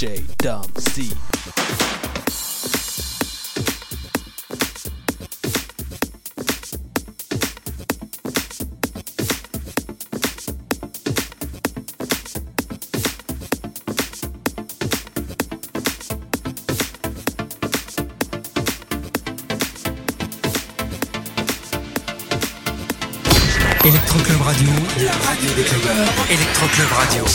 DJ Dom C. Electro Club Radio, la radio des clubbers. Electro Club Radio,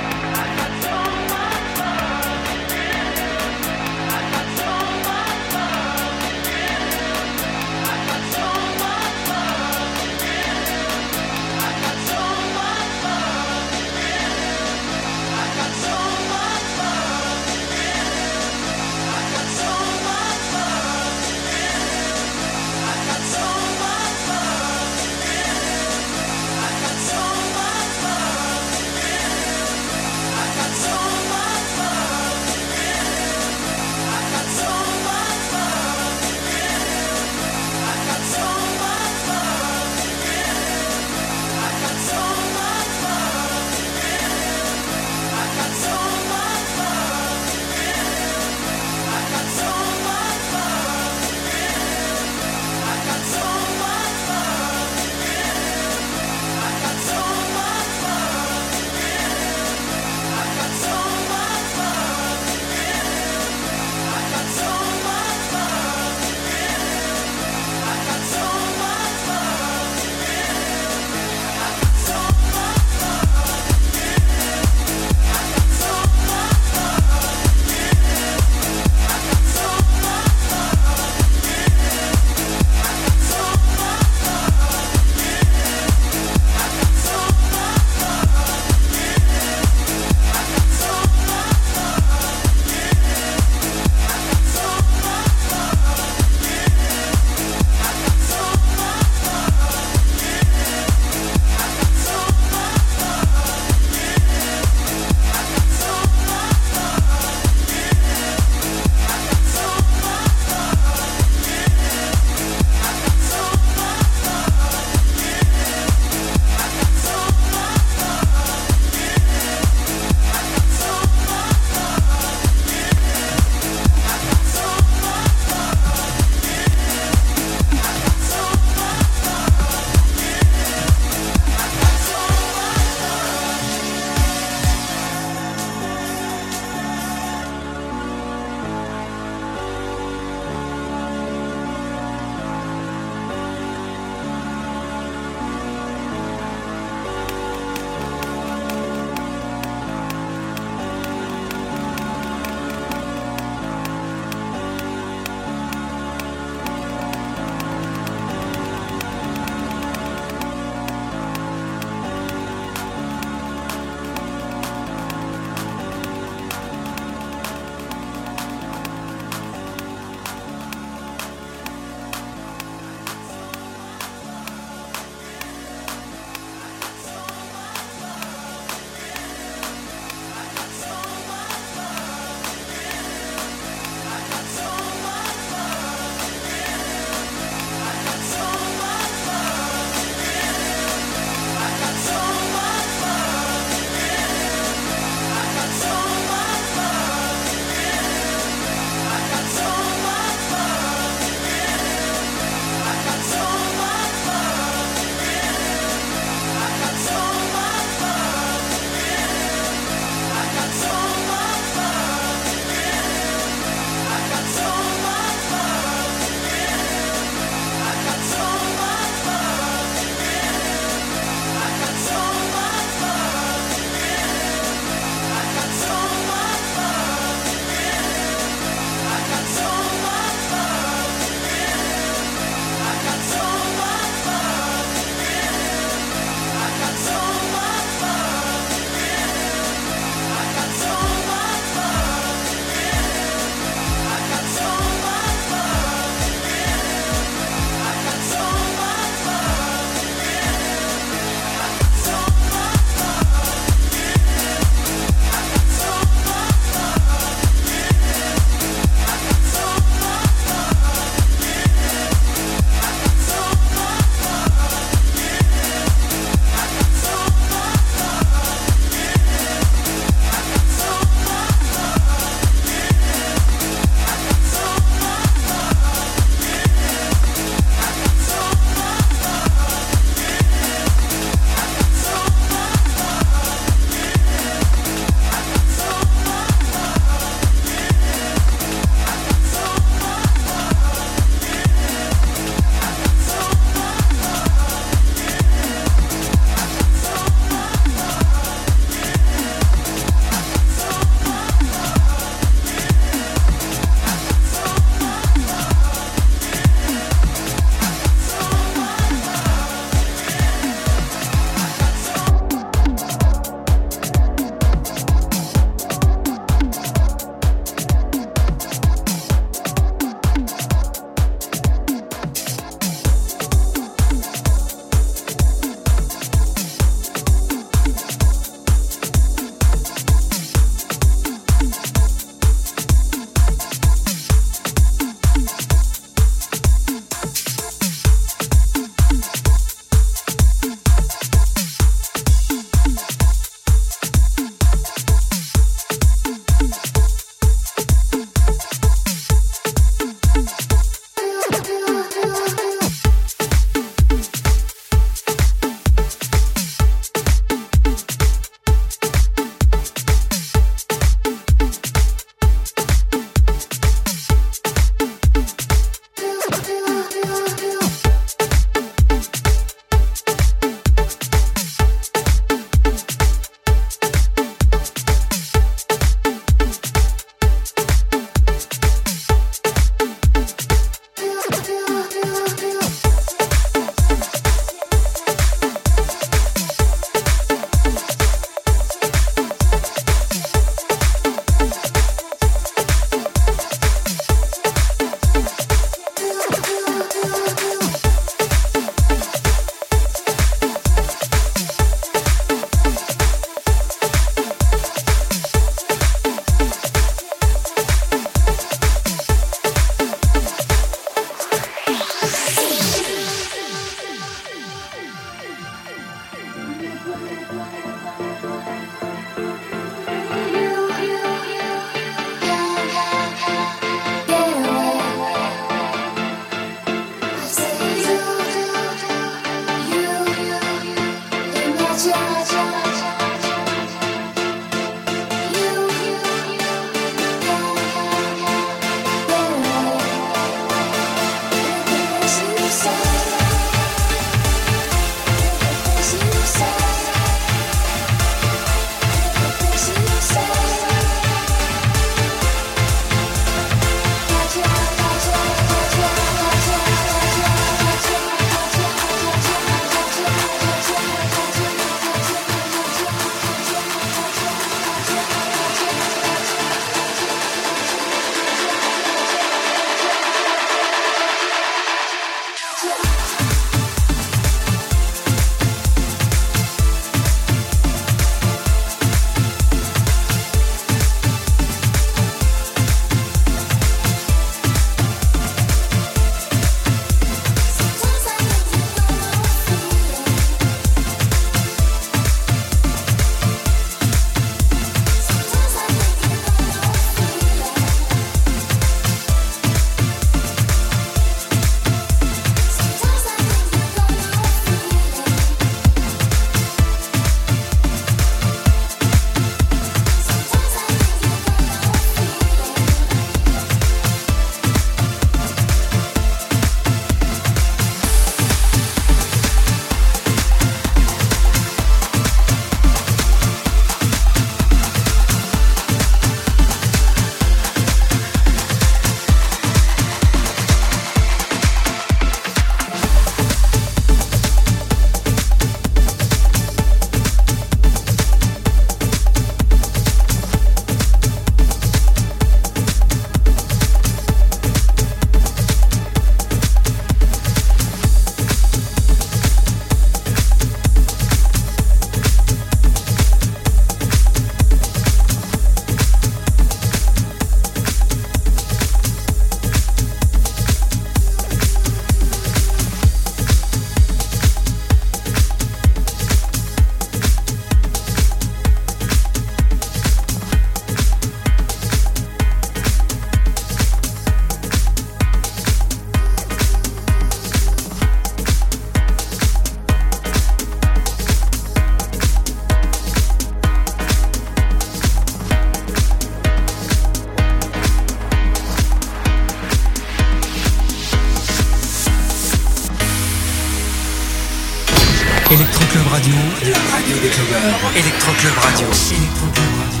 Electro Club Radio, la radio des Club Radio. Electro Club Radio.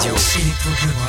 酒。